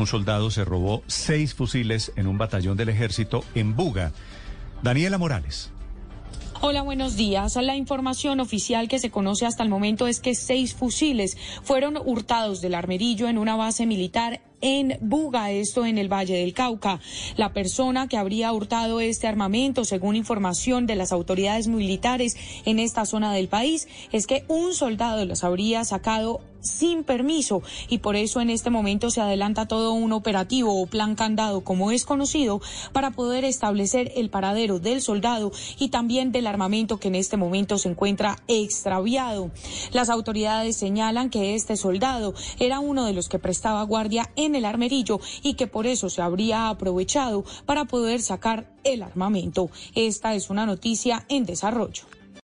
un soldado se robó seis fusiles en un batallón del ejército en Buga. Daniela Morales. Hola, buenos días. La información oficial que se conoce hasta el momento es que seis fusiles fueron hurtados del armerillo en una base militar en Buga, esto en el Valle del Cauca. La persona que habría hurtado este armamento, según información de las autoridades militares en esta zona del país, es que un soldado los habría sacado sin permiso y por eso en este momento se adelanta todo un operativo o plan candado como es conocido para poder establecer el paradero del soldado y también del armamento que en este momento se encuentra extraviado. Las autoridades señalan que este soldado era uno de los que prestaba guardia en el armerillo y que por eso se habría aprovechado para poder sacar el armamento. Esta es una noticia en desarrollo.